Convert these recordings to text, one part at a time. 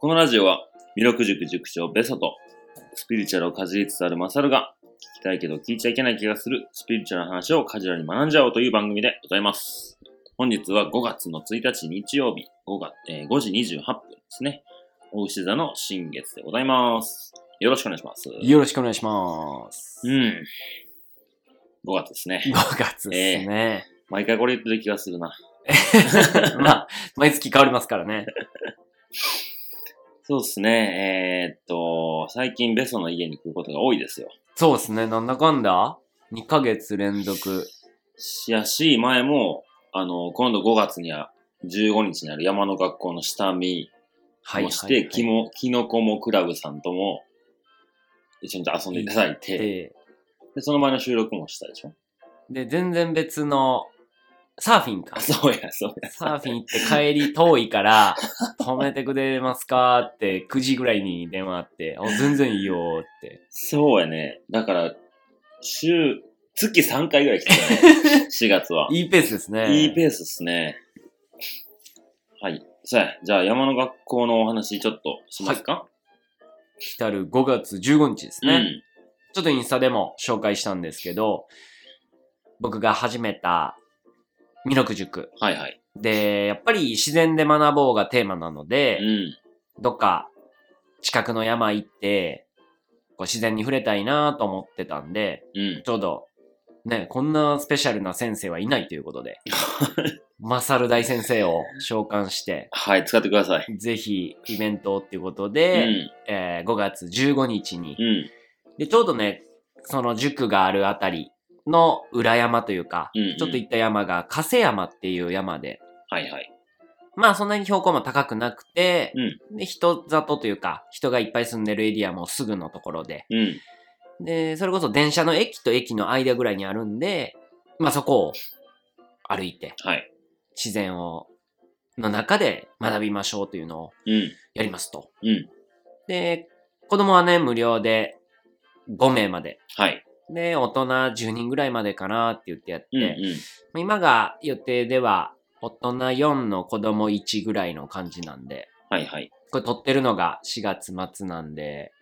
このラジオは、弥勒塾塾長ベソと、スピリチュアルをかじりつつあるマサルが、聞きたいけど聞いちゃいけない気がするスピリチュアルな話をカジュアルに学んじゃおうという番組でございます。本日は5月の1日日曜日、5, 月えー5時28分ですね。大牛座の新月でございます。よろしくお願いします。よろしくお願いします。うん。5月ですね。5月ですね。毎回これ言ってる気がするな。まあ、毎月変わりますからね。そうですね。えーっと、最近ベソの家に来ることが多いですよ。そうですね。なんだかんだ ?2 ヶ月連続。やし、前も、あの、今度5月には15日にある山の学校の下見はい。をして、はいきも、きのこもクラブさんとも一緒に遊んでいただいて、でで、その前の収録もしたでしょ？で、全然別の、サーフィンかあ、。そうや、そうや。サーフィン行って帰り遠いから、止めてくれますかって9時ぐらいに電話あって、あ、全然いいよって。そうやね。だから、週、月3回ぐらい来てたね。4月は。いいペースですね。いいペースですね。はい。さあ、じゃあ山の学校のお話ちょっとしますか、来たる5月15日ですね。うん。ちょっとインスタでも紹介したんですけど、僕が始めた弥勒塾。はいはい。で、やっぱり自然で学ぼうがテーマなので、うん。どっか近くの山行って、こう自然に触れたいなと思ってたんで、うん。ちょうど、ね、こんなスペシャルな先生はいないということで、マサル大先生を召喚して、はい、使ってください。ぜひイベントっていうことうで、ん。えー5月15日にう、ん。で、ちょうどね、その塾があるあたりの裏山というか、うんうんちょっと行った山が加瀬山っていう山で、はいはい。まあそんなに標高も高くなくて、うん。で、人里というか、人がいっぱい住んでるエリアもすぐのところで、うん。で、それこそ電車の駅と駅の間ぐらいにあるんで、まあそこを歩いて、はい。自然を、の中で学びましょうというのをうん。やりますと。うん。で、子供はね、無料で5名まで。はい。で、大人10人ぐらいまでかなって言ってやって、うん。うん。まあ今が予定では、大人4の子供1ぐらいの感じなんで、はいはい。これ撮ってるのが4月末なんで、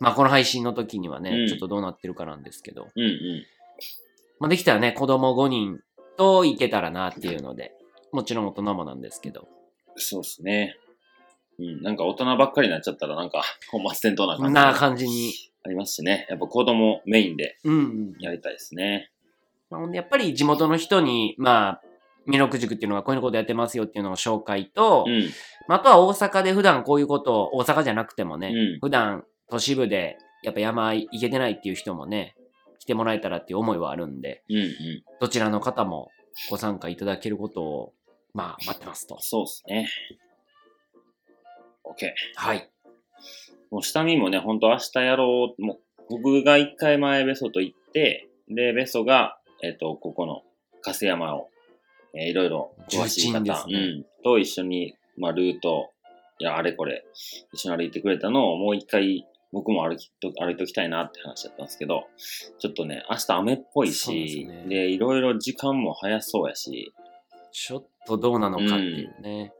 まあこの配信の時にはね、うんちょっとどうなってるかなんですけど、うんうん。まあできたらね、子供5人と行けたらなっていうので、もちろん大人もなんですけど、そうですね。うん。なんか大人ばっかりになっちゃったらなんか本末転倒な感じが感じに、ありますしね。やっぱ子供メインでうんうん。やりたいですね。まあほんでやっぱり地元の人に、まあ、弥勒塾っていうのがこういうことやってますよっていうのを紹介と、うん。まあ、あとは大阪で普段こういうことを、大阪じゃなくてもね、うん普段都市部でやっぱ山行けてないっていう人もね、来てもらえたらっていう思いはあるんで、うんうん。どちらの方もご参加いただけることを、まあ、待ってますと。そうですね。OK。はい。もう下見もね、ほんと明日やろう。もう僕が一回前ベソと行って、で、ベソが、えっ、と、ここの加瀬山を、えーいろいろ詳しい方、ねうん、と一緒に、まあ、ルート、いや、あれこれ、一緒に歩いてくれたのをもう一回、僕も歩きと、歩いておきたいなって話だったんですけど、ちょっとね、明日雨っぽいそうでねで、いろいろ時間も早そうやし、ちょっとどうなのかっていうね。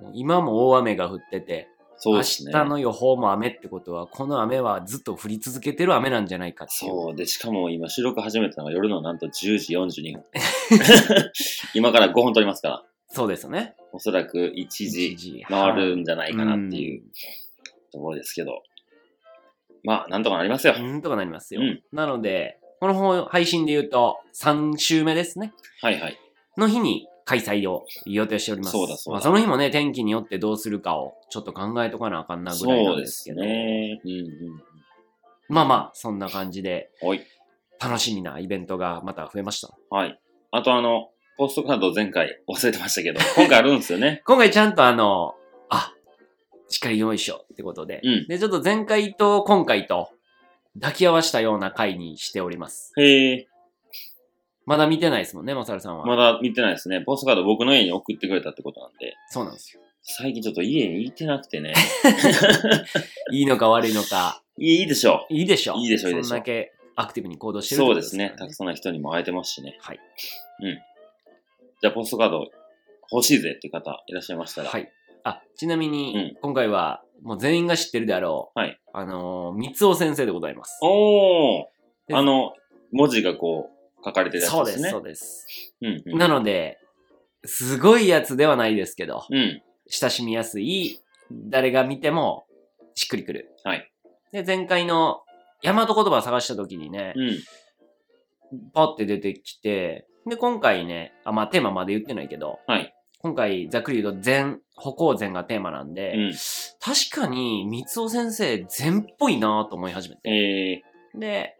もう今も大雨が降ってて、明そうですね。日の予報も雨ってことは、この雨はずっと降り続けてる雨なんじゃないかっていう。そう。で、しかも今収録始めたのが夜のなんと10時42分。今から5本撮りますから、そうですよね。おそらく1時1時回るんじゃないかなっていうところですけど。まあ、なんとかなりますよ。うんとかなりますよ。うんなので、この方配信で言うと、3週目ですね。はいはい。の日に開催を予定しております。そうだそうだまあ、その日もね、天気によってどうするかをちょっと考えとかなあかんなぐらいなそうんでですけど。すね。うんうん。まあまあ、そんな感じで、おい。楽しみなイベントがまた増えました。はい。あとあの、ポストカード前回忘れてましたけど、今回あるんですよね。今回ちゃんとあの、あ、しっかり用意しようってことで。うんで、ちょっと前回と今回と抱き合わしたような回にしております。へえ。まだ見てないですもんね、マサルさんは。まだ見てないですね。ポストカード僕の家に送ってくれたってことなんで。そうなんですよ。最近ちょっと家にいてなくてね。いいのか悪いのか、いいでしょいいでしょう。いいでしょういいでしょうそんだけアクティブに行動してう。るそうですね。たくさんの人にも会えてますしね。はい。じゃあポストカード欲しいぜっていう方いらっしゃいましたら。はい。あ、ちなみに、うん今回はもう全員が知ってるであろう。はい。あのー、三尾先生でございます。おー。であの、文字がこう、書かれてるやつそうです、ですね。そうです。うんうん。なので、すごいやつではないですけど、うん。親しみやすい、誰が見てもしっくりくる。はい。で、前回の大和言葉を探した時にね、うん。パって出てきて、で、今回ね、あ、まあテーマまで言ってないけど、はい。今回ざっくり言うと禅、歩行禅がテーマなんで、うん。確かに三尾先生禅っぽいなと思い始めて。えで、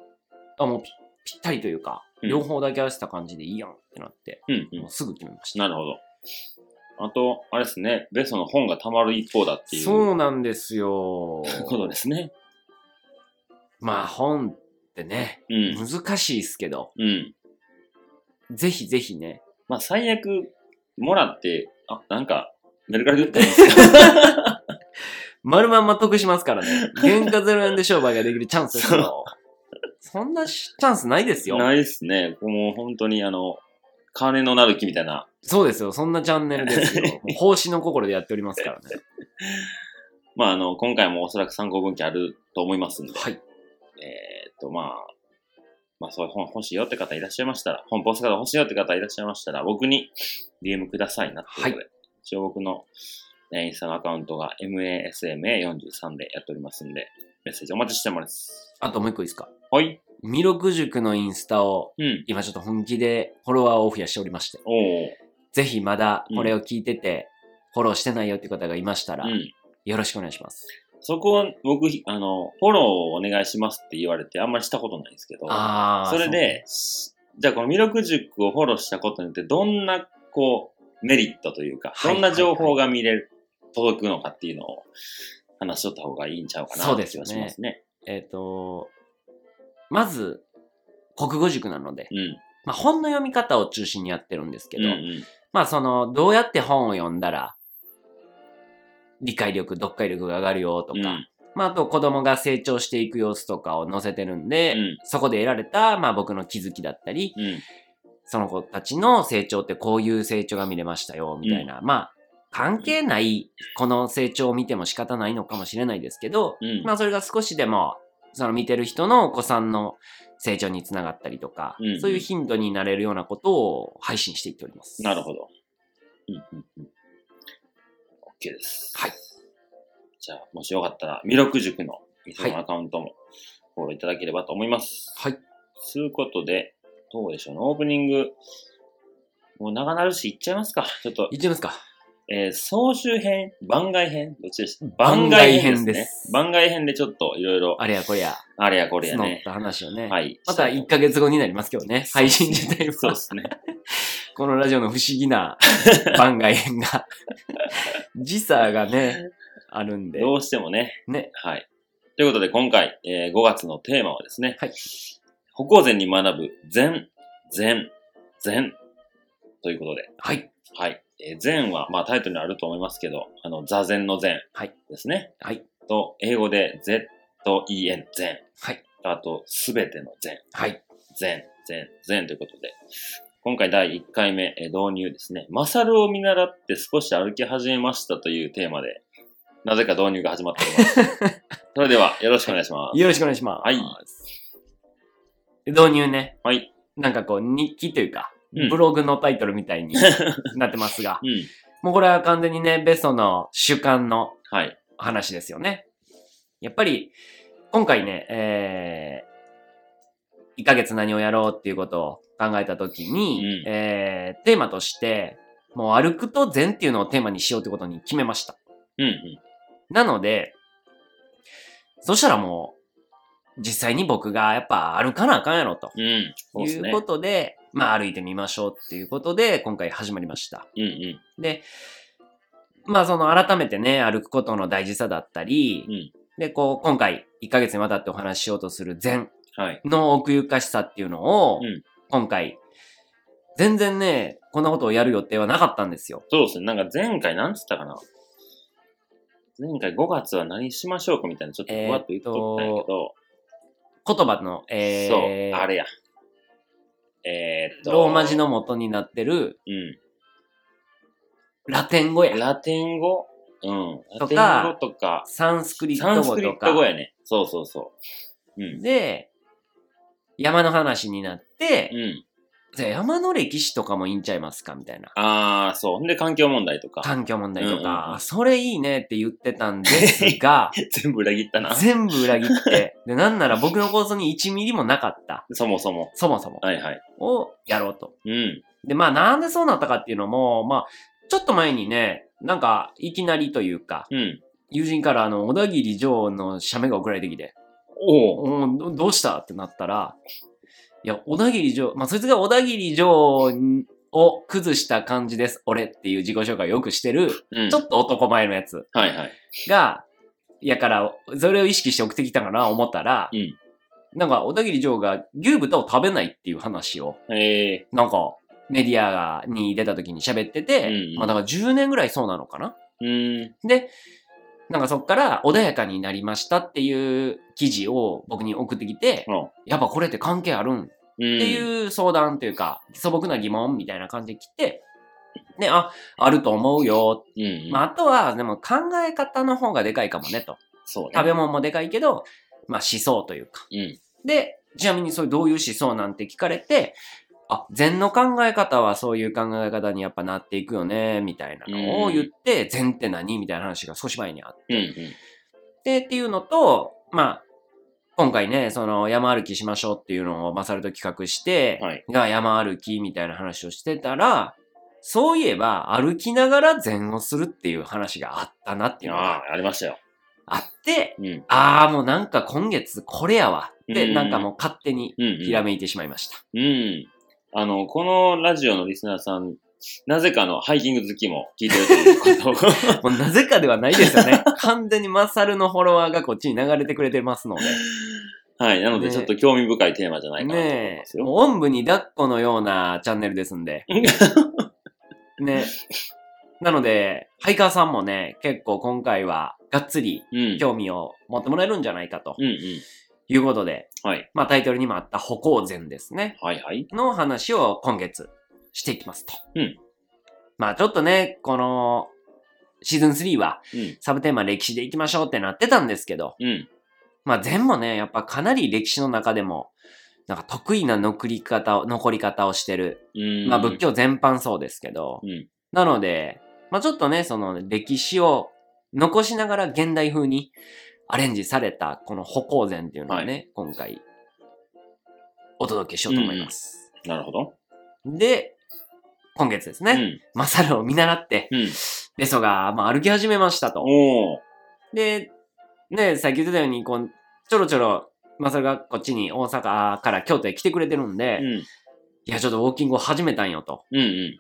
あ、もうぴぴったりというか、うん両方だけ合わせた感じでいいやんってなって、ー、うんう。もうんすぐ決めました。なるほど。あと、あれですね、ベストの本が溜まる一方だっていうそうなんですよ。ことですね。まあ本ってね、うん。難しいですけど、うん。ぜひぜひね、まあ、最悪、もらって、あ、なんか、メルカリで売ったんですか 丸まんま得しますからね。原価0円で商売ができるチャンスですよ。そんなチャンスないですよ。ないっすね。もう本当にあの、金のなる木みたいな。そうですよ。そんなチャンネルですよ。もう奉仕の心でやっておりますからね。まあ、あの、今回もおそらく参考文献あると思いますんで。はい。えーっと、まあ、まあ、そういう本欲しいよって方いらっしゃいましたら、本ポストカード欲しいよって方いらっしゃいましたら、僕に DM くださいなっていうことで、一応僕の、えーインスタのアカウントが MASMA43 でやっておりますんで、メッセージお待ちしてます。あともう一個いいですか？はい。弥勒塾のインスタをうん。今ちょっと本気でフォロワーを増やしておりまして。ぜひまだこれを聞いてて、フォローしてないよって方がいましたら、うん。よろしくお願いします。そこは僕、あの、フォローをお願いしますって言われてあんまりしたことないんですけど。それで、じゃあこの弥勒塾をフォローしたことによってどんな、こう、メリットというか、はいどんな情報が見れる、届くのかっていうのを話しとった方がいいんちゃうかなって気そうですよねがしますね。えっ、と、まず、国語塾なので、うん。まあ、本の読み方を中心にやってるんですけど、うんうん。まあその、どうやって本を読んだら、理解力、読解力が上がるよとか、うんまああと子供が成長していく様子とかを載せてるんで、うんそこで得られた、まあ僕の気づきだったり、うん。その子たちの成長ってこういう成長が見れましたよ、みたいな。まあ、関係ない、この成長を見ても仕方ないのかもしれないですけど、うん。まあそれが少しでも、その見てる人のお子さんの成長につながったりとか、うんそういうヒントになれるようなことを配信していっております。なるほど。うんうんうん。OK です。はい。じゃあ、もしよかったら、弥勒塾の店のアカウントもフォローいただければと思います。はい。つうことで、どうでしょうね。オープニング、もう長なるし、いっちゃいますか。ちょっと、いっちゃいますか。えー総集編番外編どっちでした？番外編です番外編でちょっといろいろ、あれやこれや、あれやこれやね。募った話をね。はい。また1ヶ月後になりますけどね。配信自体はそうで。すね。このラジオの不思議な 番外編が、時差がね、あるんで。どうしてもね。ね。はい。ということで、今回、えー5月のテーマはですね、はい。歩行禅に学ぶ禅、禅、禅ということで、はい。はい。えー禅は、まあタイトルにあると思いますけど、あの、座禅の禅はいですね。はい。と、英語で Z-E-N、禅。はい。あと、すべての禅。はい。禅、禅、禅ということで、今回第1回目、えー導入ですね。マサルを見習って少し歩き始めましたというテーマで、なぜか導入が始まっております。それでは、よろしくお願いします。よろしくお願いします。はい。導入ね。はい。なんかこう、日記というか、うんブログのタイトルみたいに なってますが、うん。もうこれは完全にね、ベストの主観のはい。話ですよね。やっぱり、今回ね、えー、1ヶ月何をやろうっていうことを考えたときに、うんえー、テーマとして、もう歩くと禅っていうのをテーマにしようってことに決めました。うんうん。なので、そしたらもう、実際に僕がやっぱ歩かなあかんやろとうん。そういうこ。とで、まあ歩いてみましょうっていうことで、今回始まりました。うんうん。で、まあその改めてね、歩くことの大事さだったり、うんで、こう、今回1ヶ月にわたってお話ししようとする禅はい。の奥ゆかしさっていうのを、うん今回、全然ね、こんなことをやる予定はなかったんですよ。そうですね。なんか前回なんつったかな。前回5月は何しましょうかみたいなちょっとふわっと言っとったんやけど、言葉の、えー、そう、あれや。えーっと。ローマ字の元になってるうん。ラテン語や。ラテン語？うん。とかラテン語とか、サンスクリッサンスクリット語とか。ト語やね。そうそうそう。うん。で、山の話になって、うん。じゃあ山の歴史とかもいいんちゃいますかみたいな。あー、そう。で、環境問題とか。環境問題とうんうんか、うんそれいいねって言ってたんですが、全部裏切ったな。全部裏切って、で、なんなら僕の構想に1ミリもなかった、そもそも。そもそも、はいはい。をやろうと。うん。で、まあなんでそうなったかっていうのも、まあ、ちょっと前にね、なんか、いきなりというか、うん。友人からあの、小田切城の写メが送られてきて、おう。おどどうしたってなったら、いや、小田切城、まあ、そいつが小田切城を崩した感じです、俺っていう自己紹介をよくしてる、うん。ちょっと男前のやつはいはい。が、やから、それを意識して送ってきたかな思ったら、うんなんか、小田切城が牛豚を食べないっていう話を、えなんか、メディアに出た時に喋ってて、うんうんまあだから10年ぐらいそうなのかなー。うん。で、なんかそっから穏やかになりましたっていう記事を僕に送ってきて、うんやっぱこれって関係あるん？っっていう相談というか、素朴な疑問みたいな感じで来て、で、あ、あると思うよ。うん。うん。まあ、あとは、でも考え方の方がでかいかもねと。そうね。食べ物もでかいけど、まあ思想というか。うん。で、ちなみにそれどういう思想なんて聞かれて、あ、禅の考え方はそういう考え方にやっぱなっていくよね、みたいなのを言って、禅って何？みたいな話が少し前にあって。うんうん。で、っていうのと、まあ、今回ね、その山歩きしましょうっていうのをマサルと企画して、はい。が山歩きみたいな話をしてたら、そういえば歩きながら禅をするっていう話があったなっていうのがああ、ありましたよ。あって、うん。ああ、もうなんか今月これやわって、うんなんかもう勝手にうん、うん。ひらめいてしまいました。うん。あの、このラジオのリスナーさん、なぜかのハイキング好きも聞いてるということを。もうなぜかではないですよね。完全にマサルのフォロワーがこっちに流れてくれてますので。はい。なので、ねちょっと興味深いテーマじゃないかなと思いますよ。もうおんぶに抱っこのようなチャンネルですんで。ね。なので、ハイカーさんもね、結構今回はがっつりうん。興味を持ってもらえるんじゃないかとうんうん。いうことで、はい。まあタイトルにもあった歩行禅ですね。はいはい。の話を今月していきますと。うん。まあちょっとね、このシーズン3はうん。サブテーマ歴史でいきましょうってなってたんですけど、うん。まあ禅もね、やっぱかなり歴史の中でも、なんか得意な残り方を、残り方をしてる。うん。まあ仏教全般そうですけど、うん。なので、まあちょっとね、その歴史を残しながら現代風にアレンジされたこの歩行禅っていうのをね、今回お届けしようと思います。なるほど。で、今月ですね、うん。マサルを見習って、うん。ベソが、まあ、歩き始めましたと。で、ね、さっき言ってたように、こう、ちょろちょろ、マサルがこっちに大阪から京都へ来てくれてるんで、うん。いや、ちょっとウォーキングを始めたんよと。うん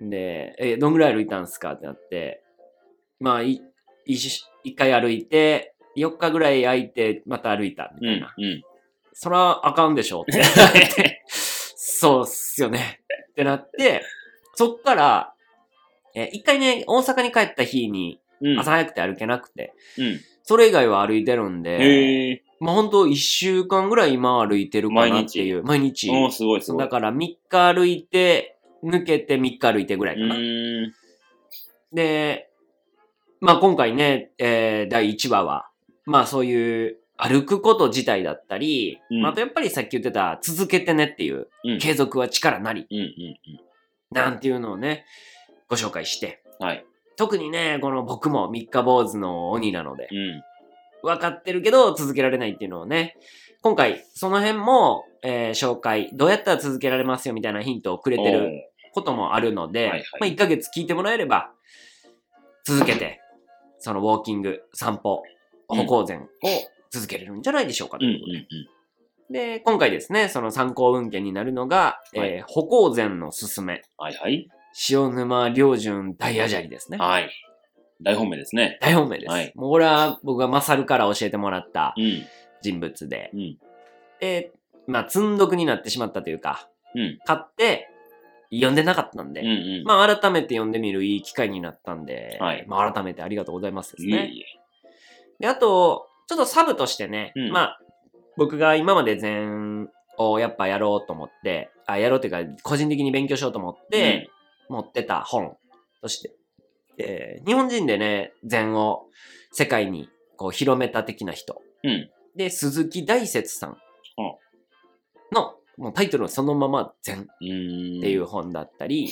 うん。で、え、どんぐらい歩いたんすかってなって、まあ、い、一一回歩いて、4日ぐらい空いて、また歩いた、みうんたいな。うん。そら、あかんでしょってなって、そうっすよね。ってなって、そっから、え、一回ね、大阪に帰った日に、うん。朝早くて歩けなくて、うん。それ以外は歩いてるんで。まあほんと一週間ぐらい今歩いてるかなっていう。毎日。おー、すごいすごい。だから3日歩いて、抜けて3日歩いてぐらいうかな。で、まあ今回ね、えー第1話は、まあそういう歩くこと自体だったり、うんまああとやっぱりさっき言ってた続けてねっていう、うん。継続は力なり、なんていうのをね、ご紹介して、うん。はい。特にね、この僕も三日坊主の鬼なので、うん。分かってるけど続けられないっていうのをね、今回その辺も、えー紹介、どうやったら続けられますよみたいなヒントをくれてることもあるので、はいはいまあ1ヶ月聞いてもらえれば、続けて、そのウォーキング、散歩、うん歩行前を続けれるんじゃないでしょうかということで。うん。で、今回ですね、その参考文献になるのが、はいえー歩行前のすすめ、はいはい。塩沼良順大アジャリですね。はい。大本命ですね。大本命です。はいもうこれは僕がマサルから教えてもらったうん。人物で、うん。で、まあ、積んどくになってしまったというか、うん。買って、読んでなかったんで、うんうん。まあ、改めて読んでみるいい機会になったんで、はいまあ、改めてありがとうございますですね。いえいえ。で、あと、ちょっとサブとしてね、うんまあ、僕が今まで禅をやっぱやろうと思って、あ、やろうっていうか、個人的に勉強しようと思って、持ってた本としてえー日本人でね、禅を世界にこう広めた的な人。うんで、鈴木大拙さんの、もうタイトルはそのまま禅っ。ていう本だったり、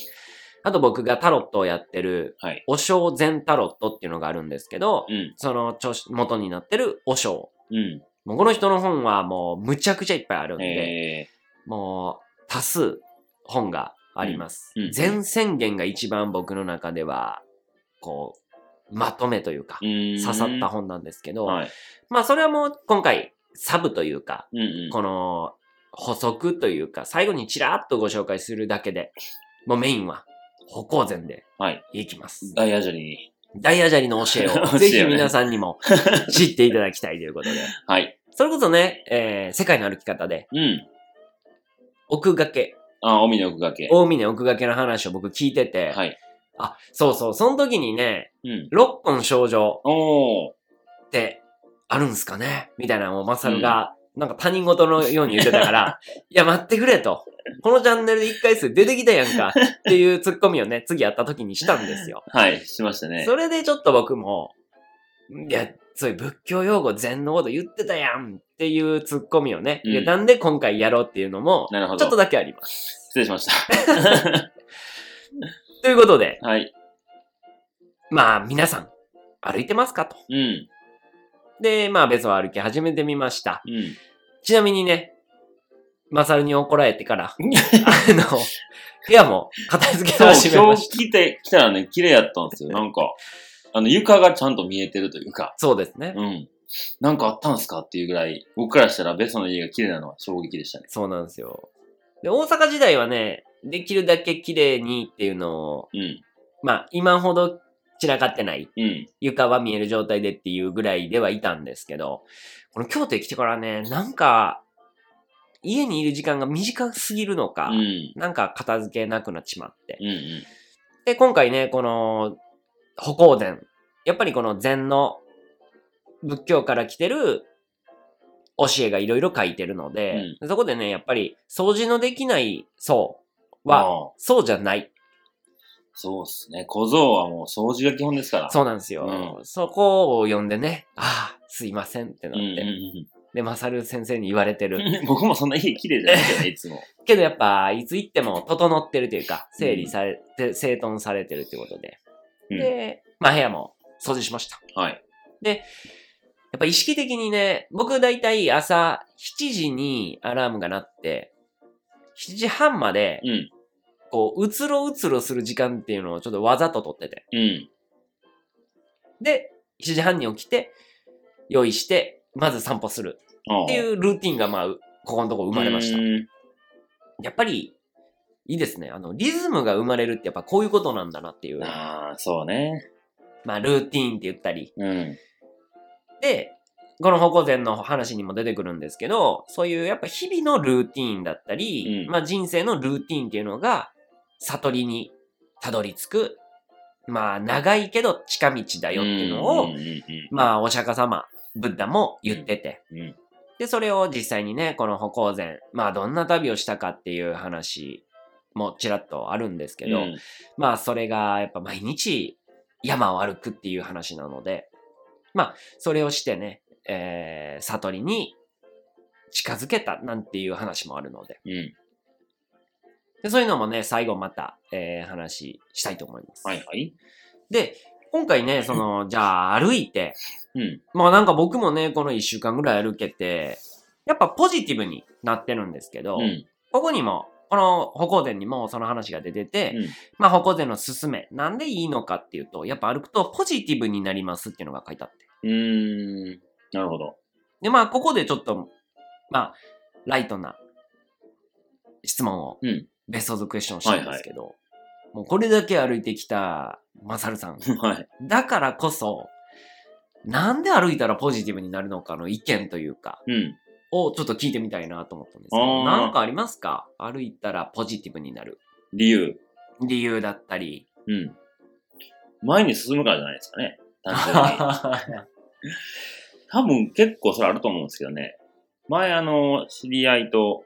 あと僕がタロットをやってる、はい。お正禅タロットっていうのがあるんですけど、うん。その元になってるお正。うん。もうこの人の本はもうむちゃくちゃいっぱいあるんで、えもう多数本がありますうんうん。全宣言が一番僕の中では、こう、まとめというか。刺さった本なんですけど、はい。まあそれはもう今回サブというか、うんうん。この補足というか、最後にちらっとご紹介するだけで、もうメインは歩行前ではい。いきます。ダイヤジャリに。ダイヤジャリの教え 教えををねぜひ皆さんにも 知っていただきたいということで。はい。それこそね、えー世界の歩き方で、うん。奥掛け、あ、海の奥掛け。大峰奥掛けの話を僕聞いてて、はい。あ、そうそう、その時にね、うん。六本症状おー。ってあるんすかね？みたいなのをマサルが、なんか他人事のように言ってたから、いや待ってくれと。このチャンネルで一回数出てきたやんかっていうツッコミをね、次会った時にしたんですよ。はい。しましたね。それでちょっと僕も、いや、そういう仏教用語禅のこと言ってたやんっていうツッコミをね、うん入れたんで今回やろうっていうのも、なるほど。ちょっとだけあります。失礼しました。ということで、はい。まあ皆さん、歩いてますかと。うん。で、まあ別を歩き始めてみました。うん。ちなみにね、マサルに怒られてから、あの、部屋も片付け始め今ました。日来て、来たらね、綺麗やったんですよ。なんか、あの、床がちゃんと見えてるというか、そうですね。うん。なんかあったんすかっていうぐらい、僕からしたらベソの家が綺麗なのは衝撃でしたね。そうなんですよ。で、大阪時代はね、できるだけ綺麗にっていうのを、うん。まあ今ほど散らかってない、うん。床は見える状態でっていうぐらいではいたんですけど、この京都へ来てからね、なんか、家にいる時間が短すぎるのか、うん。なんか片付けなくなっちまって。うん。うん。で、今回ね、この、歩行禅。やっぱりこの禅の仏教から来てる教えがいろいろ書いてるので、そこでね、やっぱり掃除のできない層は、そうじゃない。そうっすね。小僧はもう掃除が基本ですから。そうなんですよ。うそこを読んでね、ああ、すいませんってなって。うんうんうんで、マサル先生に言われてる。うん。僕もそんな家綺麗じゃないけどね、いつも。けどやっぱ、いつ行っても整ってるというか、整理されて、整頓されてるってことで。うんで、まあ部屋も掃除しました。はい。やっぱ意識的にね、僕だいたい朝7時にアラームが鳴って、7時半まで、うん。こう、うつろうつろする時間っていうのをちょっとわざと取ってて。うん。で、7時半に起きて、用意して、まず散歩するっっていうルーティンがまあ、うここのところ生まれました。うんやっぱり、いいですね。あの、リズムが生まれるってやっぱこういうことなんだなっていう。ああ、そうね。まあ、ルーティンって言ったり。うん。で、この歩行前の話にも出てくるんですけど、そういうやっぱ日々のルーティンだったり、うんまあ人生のルーティンっていうのが、悟りにたどり着く、まあ長いけど近道だよっていうのを、まあお釈迦様、ブッダも言ってて、うん。うん。で、それを実際にね、この歩行前、まあどんな旅をしたかっていう話もちらっとあるんですけど、うん。まあそれがやっぱ毎日山を歩くっていう話なので、まあそれをしてね、えー、悟りに近づけたなんていう話もあるので。うん。で、そういうのもね、最後また、えー、話したいと思います。はいはい。で、今回ね、その、じゃあ歩いて、うん。まあなんか僕もね、この一週間ぐらい歩けて、やっぱポジティブになってるんですけど、うん。ここにも、この歩行前にもその話が出てて、うんまあ歩行前の勧め、なんでいいのかっていうと、やっぱ歩くとポジティブになりますっていうのが書いてあって。うーん。なるほど。で、まあここでちょっと、まあ、ライトな質問を、うんベストズクエスチョンしたんですけど、もうこれだけ歩いてきたマサルさん。はい。だからこそ、なんで歩いたらポジティブになるのかの意見というか、うん。をちょっと聞いてみたいなと思ったんですけど、なんかありますか？歩いたらポジティブになる理由。理由だったり。うん。前に進むからじゃないですかね。単純に。多分結構それあると思うんですけどね。前あの、知り合いと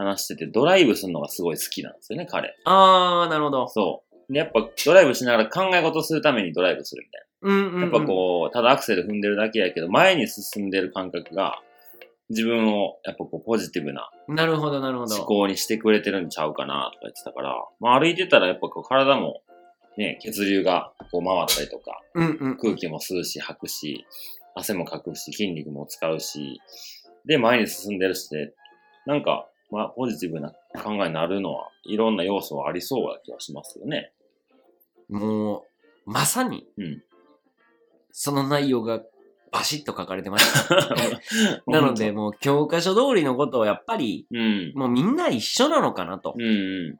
話してて、ドライブするのがすごい好きなんですよね、彼。あー、なるほど。そう。で、やっぱドライブしながら考え事するためにドライブするみたいうんうん、うん。な。やっぱこう、ただアクセル踏んでるだけやけど、前に進んでる感覚が、自分をやっぱこうポジティブなう。なるほど、なるほど。思考にしてくれてるんちゃうかなとか言ってたから、まあ歩いてたらやっぱこう体もね、血流がこう回ったりとか、うんうん。空気も吸うし、吐くし、汗もかくし、筋肉も使うし、で、前に進んでるしで、なんか、まあ、ポジティブな考えになるのは、いろんな要素はありそうな気がしますよね。もう、まさに、うんその内容がバシッと書かれてました。なので、、もう教科書通りのことをやっぱり、うん。もうみんな一緒なのかなとうんうん。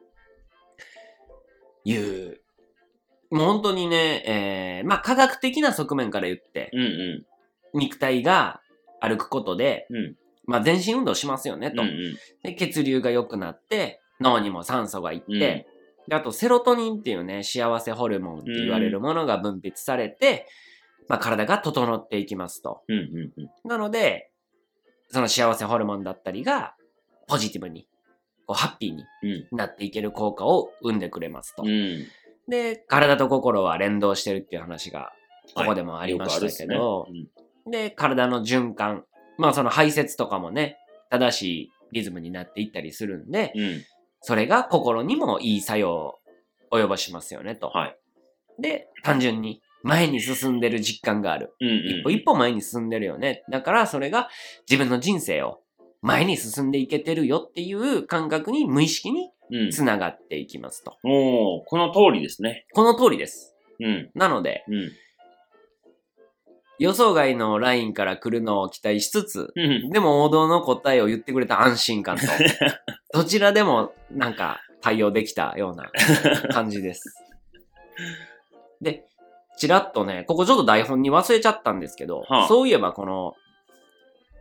いう、もう本当にね、えー、まあ科学的な側面から言って、うんう肉体が歩くことで、ん。うん。まあ全身運動しますよね、と。うんうん。で、血流が良くなって、脳にも酸素がいって、うんであとセロトニンっていうね、幸せホルモンって言われるものが分泌されて、まあ体が整っていきますと。うんうんうん。なので、その幸せホルモンだったりが、ポジティブに、こうハッピーにうんなっていける効果を生んでくれますと。うん。で、体と心は連動してるっていう話が、ここでもありましたけど、るっすねで、体の循環。まあその排泄とかもね、正しいリズムになっていったりするんで、うん。うん。それが心にもいい作用を及ぼしますよねと。はい。で、単純に前に進んでる実感がある。うんうん。一歩一歩前に進んでるよね。だからそれが自分の人生を前に進んでいけてるよっていう感覚に無意識にうん。つながっていきますと。おー、この通りですね。この通りです。うん。なので、うん。予想外のラインから来るのを期待しつつ、うん。でも王道の答えを言ってくれた安心感と、どちらでもなんか対応できたような感じです。で、ちらっとね、ここちょっと台本に忘れちゃったんですけど、はあそういえばこの、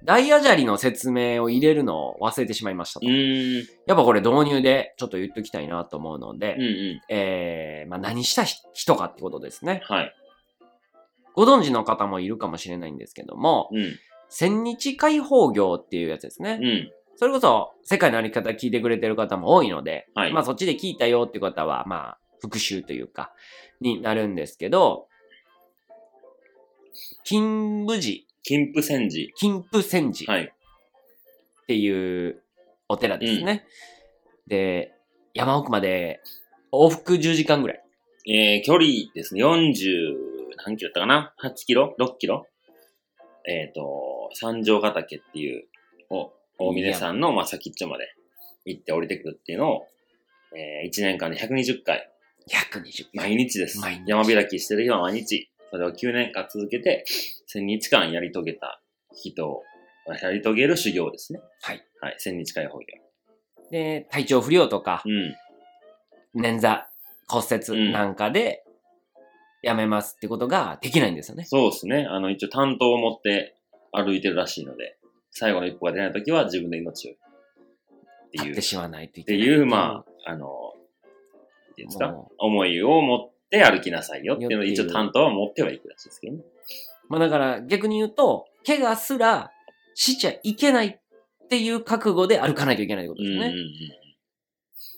ダイヤ砂利の説明を入れるのを忘れてしまいましたと。やっぱこれ導入でちょっと言っときたいなと思うので、うんうん。えー、まあ何した人かってことですね。はい。ご存知の方もいるかもしれないんですけども、うん。千日解放業っていうやつですね。うん。それこそ、世界のあり方聞いてくれてる方も多いので、はいまあそっちで聞いたよって方は、まあ、復習というか、になるんですけど、金武寺、金プ戦時。金プ戦寺はい。っていうお寺ですね。で、山奥まで往復10時間ぐらい。えー、距離ですね。40、何キロだったかな ?8 キロ ?6 キロ？えっ、と、三条ヶ岳っていう、お、大峰山の、まあ、先っちょまで行って降りてくるっていうのを、えー、1年間で120回、120回。毎日です。毎日山開きしてる日は毎日。それを9年間続けて、1000日間やり遂げた人を、やり遂げる修行ですね。はい。はい。1000日解放業。で、体調不良とか、うん。捻挫、骨うん折なんかで、やめますってことができないんですよね。そうですね。あの、一応担当を持って歩いてるらしいので、最後の一歩が出ないときは自分で命を。っていう。立ってしまわないといってけない。いう、まあ、あの、いうんですかも思いを持って歩きなさいよっていうのを一応担当は持ってはいくらしいですけどね。まあだから逆に言うと、怪我すらしちゃいけないっていう覚悟で歩かないといけないってことですね。うんうんうん。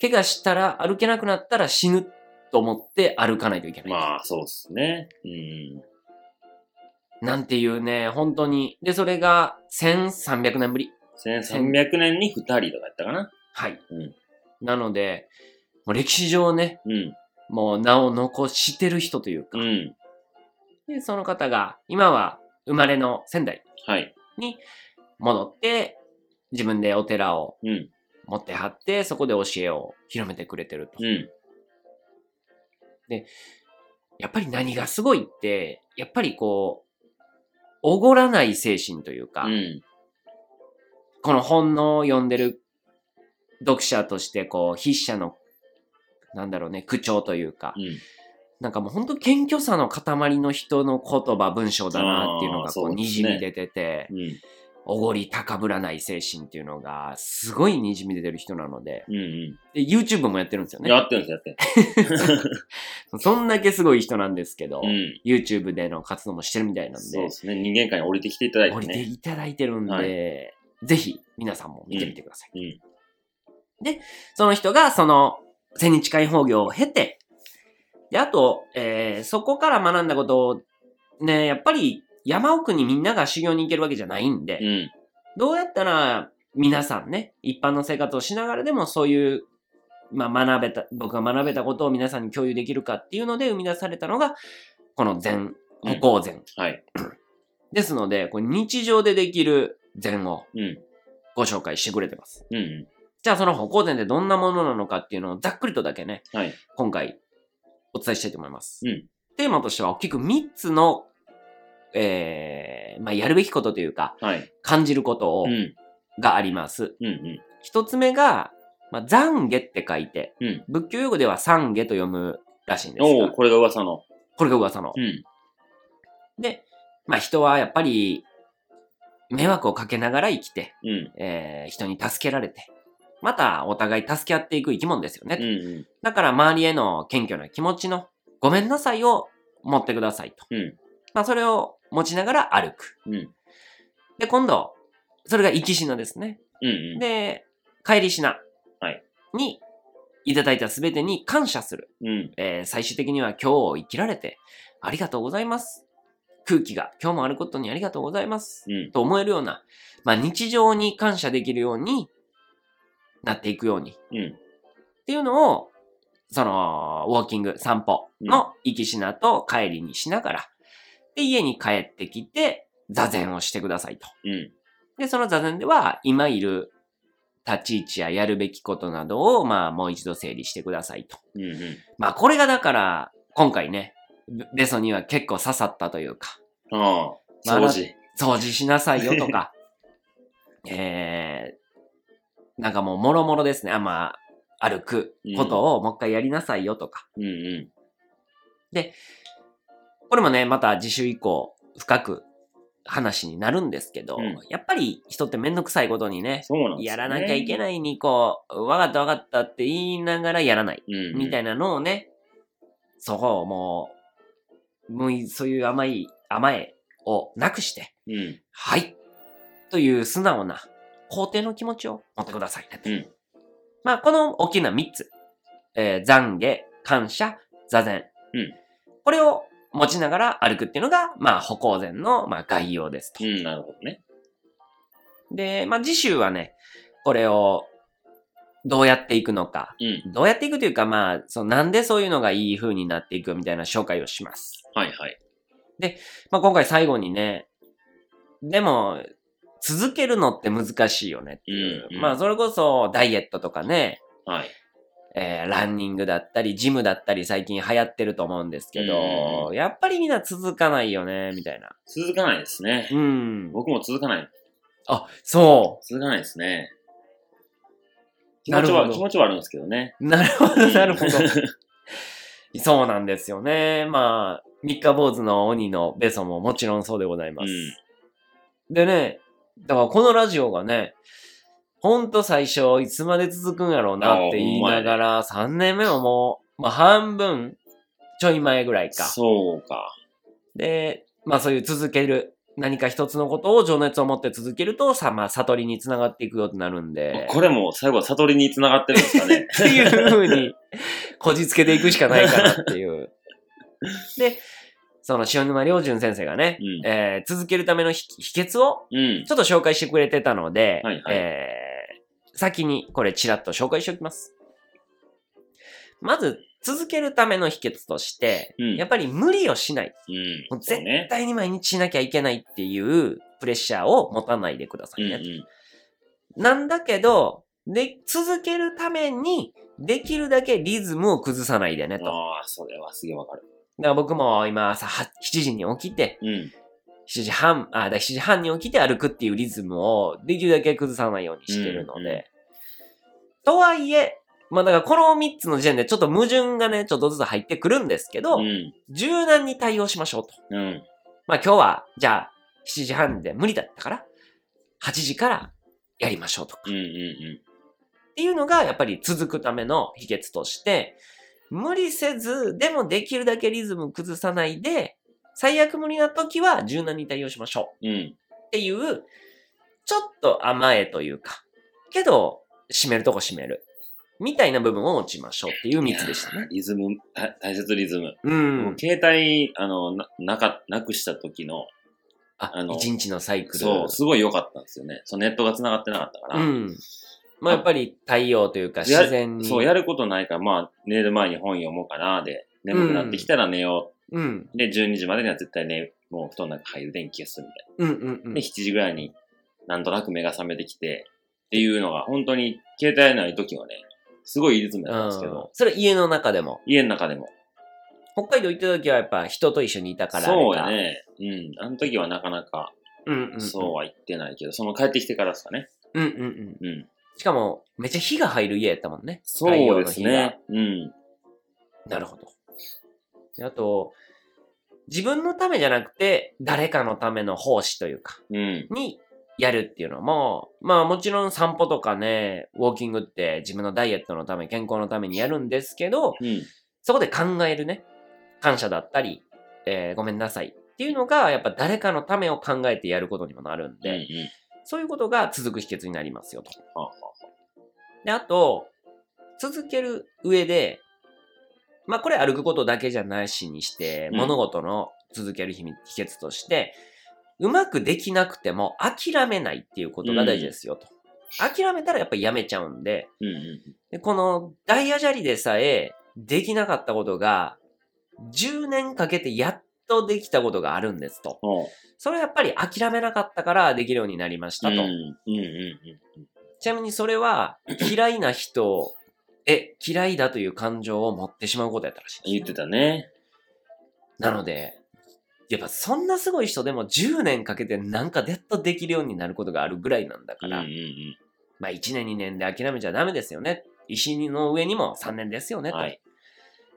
怪我したら歩けなくなったら死ぬと思って歩かないといけない。まあ、そうですね。うん。なんていうね、本当に。で、それが1300年ぶり。1300年に2人とかやったかな。はい。うんなので、もう歴史上ね、うん。もう名を残してる人というか、うん。でその方が今は生まれの仙台はい。に戻って、自分でお寺をうん。持ってはって、そこで教えを広めてくれてると。うん。やっぱり何がすごいって、やっぱりこう、おごらない精神というか、うん。この本の読んでる読者として、こう、筆者の、なんだろうね、口調というか、うん。なんかもう本当謙虚さの塊の人の言葉、文章だなっていうのがこう、にじみ出てて、うん。おごり高ぶらない精神っていうのが、すごいにじみ出てる人なので、うん。うで、YouTube もやってるんですよん。ね。やってるんです、やってる。そんだけすごい人なんですけど、うん。YouTube での活動もしてるみたいなんでそうで、すね。人間界に降りてきていただい降りててね。いただいてるんで、はぜひ皆さんも見てみてください。うん。その人がその千日解放業を経て、で、あと、えー、そこから学んだことを、ね、やっぱり山奥にみんなが修行に行けるわけじゃないんで、うん。どうやったら皆さんね、一般の生活をしながらでもそういう、まあ学べた、僕が学べたことを皆さんに共有できるかっていうので生み出されたのが、この禅、歩行禅。はい。ですので、これ日常でできる禅をうん。ご紹介してくれてます。うんうん。じゃあその歩行禅ってどんなものなのかっていうのをざっくりとだけね、はい。今回お伝えしたいと思います。うんテーマとしては大きく3つの、えー、まあやるべきことというか、はい。感じることを、うん。があります。うんうん。一つ目が、まあ、懺悔って書いて、うん仏教用語では懺悔と読むらしいんですが、おおこれが噂の。これが噂の。うん。で、まあ人はやっぱり、迷惑をかけながら生きて、うん。えー人に助けられて、またお互い助け合っていく生き物ですよね。うんうん。だから周りへの謙虚な気持ちのごめんなさいを持ってくださいと。うんまあそれを持ちながら歩く。うん。で、今度、それが生き品ですね。うんうん。で、帰り品はいにいただいたすべてに感謝する。うん。えー最終的には今日を生きられてありがとうございます。空気が今日もあることにありがとうございます。うん。と思えるような、まあ日常に感謝できるようになっていくように。うん。っていうのを、その、ウォーキング、散歩の行きしなと帰りにしながら、で、家に帰ってきて、座禅をしてくださいと。うん。で、その座禅では、今いる立ち位置ややるべきことなどを、まあ、もう一度整理してくださいと。うんうん。まあ、これがだから、今回ね、ベベソには結構刺さったというか、ああ。まあ掃除。掃除しなさいよとか、えー、なんかもう、もろもろですね。あ、まあ、歩くことをもう一回やりなさいよとか。うんうん。これもね、また次週以降、深く話になるんですけど、うんやっぱり人ってめんどくさいことにね、そうなんです、ね。やらなきゃいけい。ないに、こう、わかったわかったって言いながらやらない。うん、うん。みたいなのをね、そこをもう、もうそういう甘い、甘えをなくして、うん。はい。という素直な、肯定の気持ちを持ってくださいね。うんまあ、この大きな3つ。えー懺悔、感謝、座禅。うんこれを持ちながら歩くっていうのが、まあ、歩行禅の、まあ、概要ですと。うん、なるほどね。で、まあ、次週はね、これを、どうやっていくのか。うん。どうやっていくというか、まあ、そのなんでそういうのがいい風になっていくみたいな紹介をします。はいはい。まあ、今回最後にね、でも、続けるのって難しいよねっていう。うんうんまあ、それこそダイエットとかね、はい。えーランニングだったり、ジムだったり最近流行ってると思うんですけど、うんやっぱりみんな続かないよね、みたいな。続かないですね。うん。僕も続かない。あ、そう。続かないですね。気持ちは、気持ちはあるんですけどね。なるほど、なるほど。う そうなんですよね。まあ、三日坊主の鬼のベソももちろんそうでございます。ん。でね、だからこのラジオがね、ほんと最初、いつまで続くんやろうなって言いながら、3年目ももう、まあ半分、ちょい前ぐらいか。そうか。で、まあそういう続ける、何か一つのことを情熱を持って続けると、さ、まあ悟りにつながっていくようになるんで、これも最後は悟りに繋がってるんですかね。っていう風に、こじつけていくしかないかなっていう。で、その塩沼良純先生がね、うんえー続けるための秘秘訣をうん。ちょっと紹介してくれてたので、はいはいえー先にこれちらっと紹介しておきます。まず、続けるための秘訣として、うんやっぱり無理をしない。うん。もう絶。対に毎日しなきゃいけないっていうプレッシャーを持たないでくださうんういね。ん。なんだけど、で、続けるために、できるだけリズムを崩さないでねと。だかああ、それはすげえわかる。ら僕も今朝は7時に起きて、うん。7時半、あ、だ7時半に起きて歩くっていうリズムをできるだけ崩さないようにしてるので。とはいえ、まあだからこの3つの時点でちょっと矛盾がね、ちょっとずつ入ってくるんですけど、うん。柔軟に対応しましょうと。うん。まあ今日は、じゃあ、7時半で無理だったから、8時からやりましょうとか。うん。うん。っていうのが、やっぱり続くための秘訣として、無理せず、でもできるだけリズム崩さないで、最悪無理な時は柔軟に対応しましょう。うん。っていう、ちょっと甘えというか、けど、締めるとこ締める。みたいな部分を持ちましょうっていう3つでしたね。リズム、た大切リズム。う。ん携帯、あの、な、なか、なくした時の、あ、あの一日のサイクル。そう、すごい良かったんですよね。そのネットが繋がってなかったから。うん。まあやっぱり太陽というかや自然に。そう、やることないから、まあ、寝る前に本読もうかな、で、眠くなってきたら寝ようん。う。で、12時までには絶対ね、もう布団の中入る電気消すみたいうんうんうな。んで、。7時ぐらいになんとなく目が覚めてきて、っていうのが、本当に携帯ない時はね、すごいいいリズムだったんですけうんど、それ家の中でも。家の中でも。北海道行った時はやっぱ人と一緒にいたから。そうやね。うん。あの時はなかなか。そうは言ってないけど、その帰ってきてからですかね。うんうんうん。うん。しかも、めっちゃ火が入る家やったもんね。そうですね。うん。なるほど。であと、自分のためじゃなくて、誰かのための奉仕というか、うん。にやるっていうのも、まあもちろん散歩とかね、ウォーキングって自分のダイエットのため、健康のためにやるんですけど、うん。そこで考えるね、感謝だったり、えーごめんなさいっていうのが、やっぱ誰かのためを考えてやることにもなるんうん。で、そういうことが続く秘訣になりますよと。で、あと、続ける上で、まあこれ歩くことだけじゃないしにして、うん物事の続ける秘密秘訣として、うまくできなくても諦めないっていうことが大事ですよと。諦めたらやっぱりやめちゃうんで、うんうん。でこのダイヤ砂利でさえできなかったことが、10年かけてやっとできたことがあるんですと。おうそれはやっぱり諦めなかったからできるようになりましたと。うん。うんうんうん。ちなみにそれは嫌いな人へ嫌いだという感情を持ってしまうことやったらしい言ってたね。なので、やっぱそんなすごい人でも10年かけてなんかやっとできるようになることがあるぐらいなんだから、うんうんうん。まあ1年2年で諦めちゃダメですよね。石の上にも3年ですよねと。はい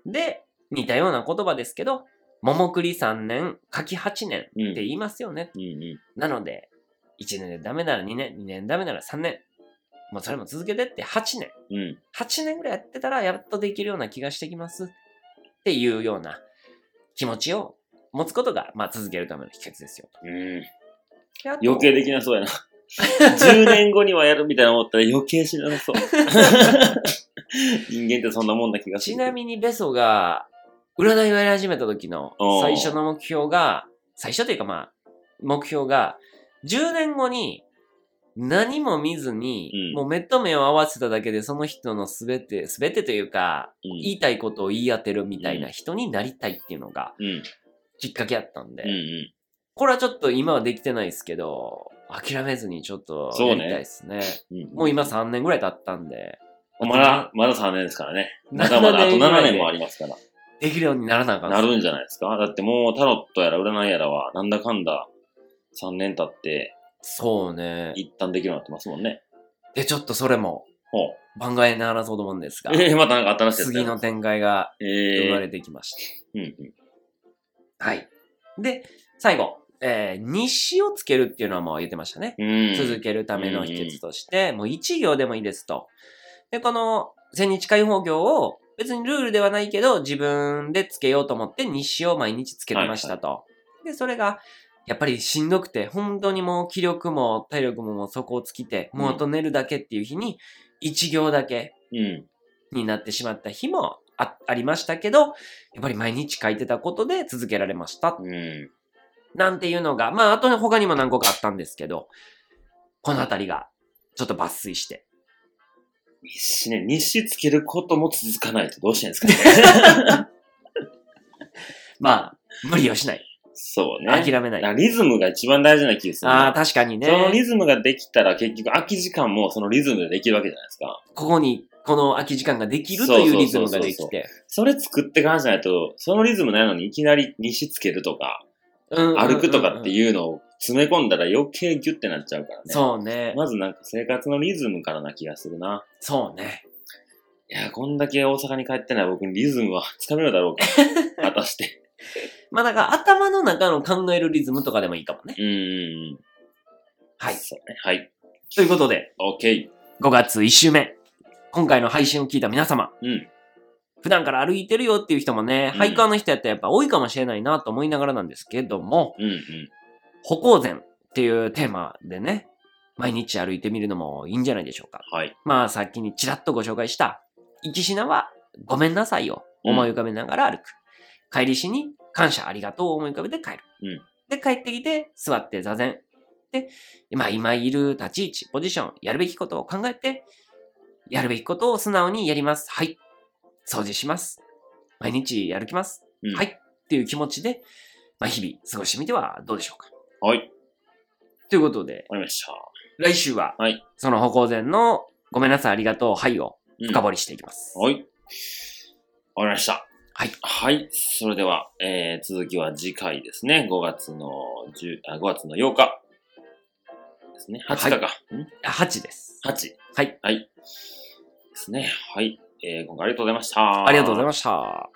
で、似たような言葉ですけど、桃栗3年、柿8年ってうん。言いますよね。うんうん。なので、1年でダメなら2年、2年ダメなら3年。もうそれも続けてって8年。うん。8年ぐらいやってたらやっとできるような気がしてきます。っていうような気持ちを持つことが、まあ続けるための秘訣ですよ。うん。余計できなそうやな。10年後にはやるみたいな思ったら余計知らなそう。人間ってそんなもんな気がする。ちなみにベソが占いをやり始めた時の最初の目標が、最初というかまあ、目標が、10年後に何も見ずに、うんもう目と目を合わせただけでその人のすべて、すべてというか、うん言いたいことを言い当てるみたいな人になりたいっていうのがうん。きっかけやったんで、うんうん。これはちょっと今はできてないですけど、諦めずにちょっとそうねやりたいですね。うんもう今3年ぐらい経ったんで、まだ、まだ3年ですからね。まだまだあと7 7年もありますから。できるようにならなあかんなるんじゃないですかだってもうタロットやら占いやらは、なんだかんだ3年経って、そうね。一旦できるようになってますもんね。で、ちょっとそれもほう。番外に話そうと思うんですが、えー、またなんか新しい次の展開がえー、生まれてきました。うんうん。はい。で、最後、えー日誌をつけるっていうのはもう言ってましたね。うん。続けるための秘訣として、もう一行でもいいですと。で、この千日解放行を別にルールではないけど、自分でつけようと思って日誌を毎日つけてましたと。で、それが、やっぱりしんどくて、本当にもう気力も体力ももう底を尽きて、もうあと寝るだけっていう日に、一行だけうん。になってしまった日もあありましたけど、やっぱり毎日書いてたことで続けられました。うん。なんていうのが、まあ、あと他にも何個かあったんですけど、このあたりが、ちょっと抜粋して。日誌ね、日誌つけることも続かないとどうしたらいいんですかね。まあ、無理をしない。そうね。諦めない。リズムが一番大事な気がするな。ああ、確かにね。そのリズムができたら結局空き時間もそのリズムでできるわけじゃないですか。ここに、この空き時間ができるというリズムができて。それ作ってからじゃないと、そのリズムないのにいきなり日誌つけるとか、歩歩くとかってういうのを詰め込んだら余計ギュッてなっちゃうからね。ん。そうね。まずなんか生活のリズムからな気がするな。そうね。いや、こんだけ大阪に帰ってない僕にリズムはつかめるだろうか。果たして。まあだから頭の中の考えるリズムとかでもいいかもね。うーん。はい。そうね。はい。ということで、OK。5月1週目。今回の配信を聞いた皆様。うん。普段から歩いてるよっていう人もね、うんハイカーの人やったらやっぱ多いかもしれないなと思いながらなんですけども、うんうん。歩行前っていうテーマでね、毎日歩いてみるのもいいんじゃないでしょうか。はい。まあさっきにちらっとご紹介した行きしなはごめんなさいを思い浮かべながら歩く。帰りしに感謝ありがとうを思い浮かべて帰る。うんで、帰ってきて座って座禅。で、まあ今いる立ち位置、ポジション、やるべきことを考えて、やるべきことを素直にやります。はい。掃除します。毎日やる気ます。うんはい。っていう気持ちで、まあ日々過ごしてみてはどうでしょうか。はい。ということで、わかりました。来週は、はいその歩行前のごめんなさい、ありがとう、はいをうん深掘りしていきます。はい。わかりました。はい。はい。それでは、えー、続きは次回ですね。5月の10、あ、5月の8日ですね。8日か。ん？8です。?8。はい。はい。ですね。はい。えー、今回ありがとうございました。ありがとうございました。